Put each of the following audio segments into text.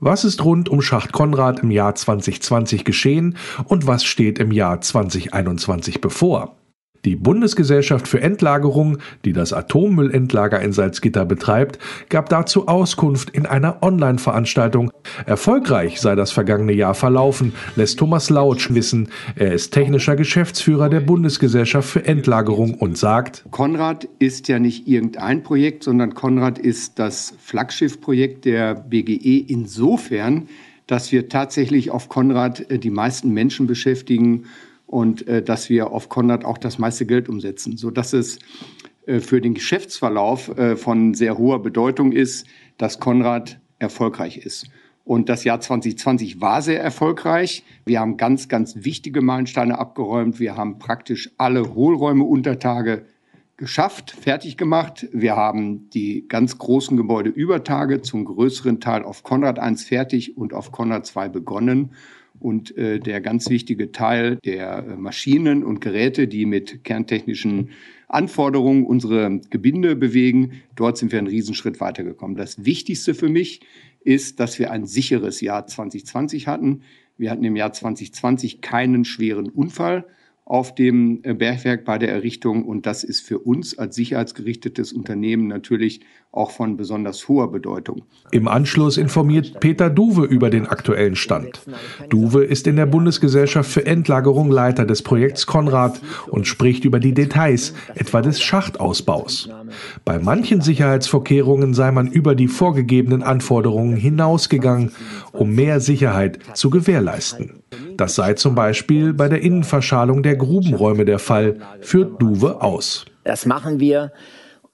Was ist rund um Schacht Konrad im Jahr 2020 geschehen und was steht im Jahr 2021 bevor? Die Bundesgesellschaft für Endlagerung, die das Atommüllendlager in Salzgitter betreibt, gab dazu Auskunft in einer Online-Veranstaltung. Erfolgreich sei das vergangene Jahr verlaufen, lässt Thomas Lautsch wissen. Er ist technischer Geschäftsführer der Bundesgesellschaft für Endlagerung und sagt, Konrad ist ja nicht irgendein Projekt, sondern Konrad ist das Flaggschiffprojekt der BGE insofern, dass wir tatsächlich auf Konrad äh, die meisten Menschen beschäftigen und äh, dass wir auf Konrad auch das meiste Geld umsetzen, sodass es äh, für den Geschäftsverlauf äh, von sehr hoher Bedeutung ist, dass Konrad erfolgreich ist. Und das Jahr 2020 war sehr erfolgreich. Wir haben ganz, ganz wichtige Meilensteine abgeräumt. Wir haben praktisch alle Hohlräume Untertage geschafft, fertig gemacht. Wir haben die ganz großen Gebäudeübertage zum größeren Teil auf Konrad 1 fertig und auf Konrad 2 begonnen. Und äh, der ganz wichtige Teil der äh, Maschinen und Geräte, die mit kerntechnischen Anforderungen unsere Gebinde bewegen, dort sind wir einen Riesenschritt weitergekommen. Das Wichtigste für mich ist, dass wir ein sicheres Jahr 2020 hatten. Wir hatten im Jahr 2020 keinen schweren Unfall auf dem äh, Bergwerk bei der Errichtung. Und das ist für uns als sicherheitsgerichtetes Unternehmen natürlich auch von besonders hoher Bedeutung. Im Anschluss informiert Peter Duwe über den aktuellen Stand. Duwe ist in der Bundesgesellschaft für Endlagerung Leiter des Projekts Konrad und spricht über die Details, etwa des Schachtausbaus. Bei manchen Sicherheitsvorkehrungen sei man über die vorgegebenen Anforderungen hinausgegangen, um mehr Sicherheit zu gewährleisten. Das sei zum Beispiel bei der Innenverschalung der Grubenräume der Fall, führt Duwe aus. Das machen wir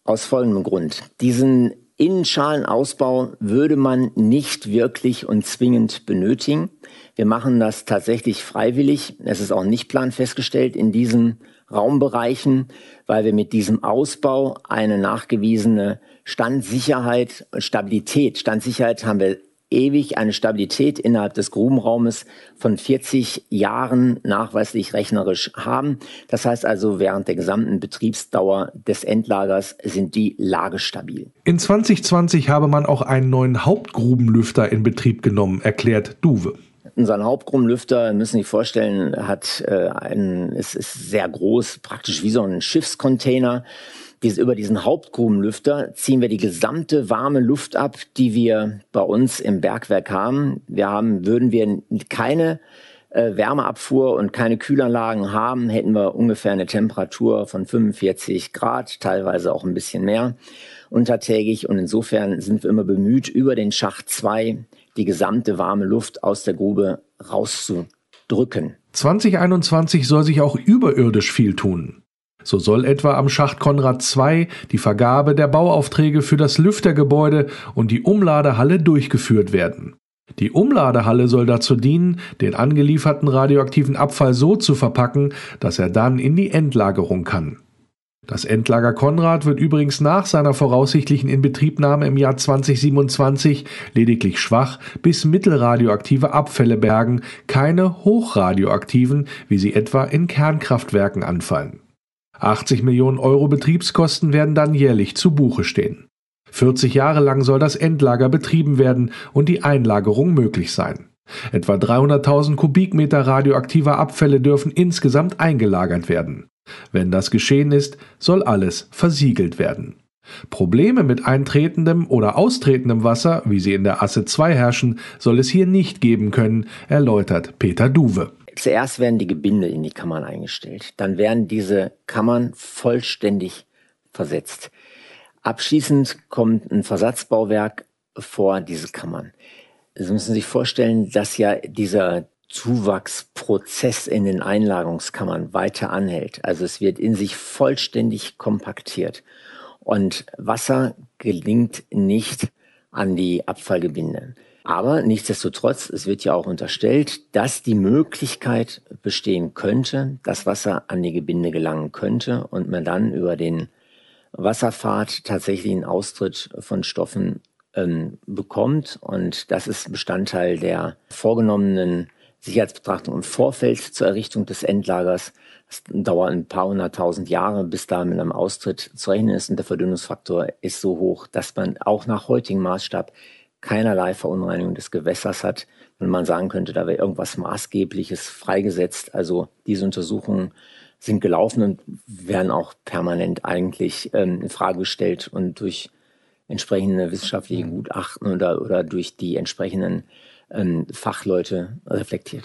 aus folgendem Grund. Diesen Innenschalenausbau würde man nicht wirklich und zwingend benötigen. Wir machen das tatsächlich freiwillig. Es ist auch nicht planfestgestellt in diesen Raumbereichen, weil wir mit diesem Ausbau eine nachgewiesene Standsicherheit und Stabilität, Standsicherheit haben wir ewig eine Stabilität innerhalb des Grubenraumes von 40 Jahren nachweislich rechnerisch haben. Das heißt also, während der gesamten Betriebsdauer des Endlagers sind die lagestabil. In 2020 habe man auch einen neuen Hauptgrubenlüfter in Betrieb genommen, erklärt Duwe. Unser Hauptgrummenlüfter, müssen Sie sich vorstellen, hat äh, einen, es ist sehr groß, praktisch wie so ein Schiffscontainer. Dies, über diesen Hauptgrubenlüfter ziehen wir die gesamte warme Luft ab, die wir bei uns im Bergwerk haben. Wir haben, würden wir keine äh, Wärmeabfuhr und keine Kühlanlagen haben, hätten wir ungefähr eine Temperatur von 45 Grad, teilweise auch ein bisschen mehr untertägig. Und insofern sind wir immer bemüht, über den Schacht 2 die gesamte warme Luft aus der Grube rauszudrücken. 2021 soll sich auch überirdisch viel tun. So soll etwa am Schacht Konrad II die Vergabe der Bauaufträge für das Lüftergebäude und die Umladehalle durchgeführt werden. Die Umladehalle soll dazu dienen, den angelieferten radioaktiven Abfall so zu verpacken, dass er dann in die Endlagerung kann. Das Endlager Konrad wird übrigens nach seiner voraussichtlichen Inbetriebnahme im Jahr 2027 lediglich schwach bis mittelradioaktive Abfälle bergen, keine hochradioaktiven, wie sie etwa in Kernkraftwerken anfallen. 80 Millionen Euro Betriebskosten werden dann jährlich zu Buche stehen. 40 Jahre lang soll das Endlager betrieben werden und die Einlagerung möglich sein. Etwa 300.000 Kubikmeter radioaktiver Abfälle dürfen insgesamt eingelagert werden. Wenn das geschehen ist, soll alles versiegelt werden. Probleme mit eintretendem oder austretendem Wasser, wie sie in der Asse 2 herrschen, soll es hier nicht geben können, erläutert Peter Duwe. Zuerst werden die Gebinde in die Kammern eingestellt. Dann werden diese Kammern vollständig versetzt. Abschließend kommt ein Versatzbauwerk vor diese Kammern. Sie müssen sich vorstellen, dass ja dieser Zuwachsprozess in den Einlagerungskammern weiter anhält. Also es wird in sich vollständig kompaktiert. Und Wasser gelingt nicht an die Abfallgebinde. Aber nichtsdestotrotz, es wird ja auch unterstellt, dass die Möglichkeit bestehen könnte, dass Wasser an die Gebinde gelangen könnte und man dann über den Wasserpfad tatsächlich einen Austritt von Stoffen ähm, bekommt. Und das ist Bestandteil der vorgenommenen Sicherheitsbetrachtung im Vorfeld zur Errichtung des Endlagers. Es dauert ein paar hunderttausend Jahre, bis da mit einem Austritt zu rechnen ist. Und der Verdünnungsfaktor ist so hoch, dass man auch nach heutigem Maßstab keinerlei Verunreinigung des Gewässers hat. Wenn man sagen könnte, da wäre irgendwas Maßgebliches freigesetzt. Also diese Untersuchungen sind gelaufen und werden auch permanent eigentlich ähm, in Frage gestellt und durch entsprechende wissenschaftliche Gutachten oder, oder durch die entsprechenden ähm, Fachleute reflektiert.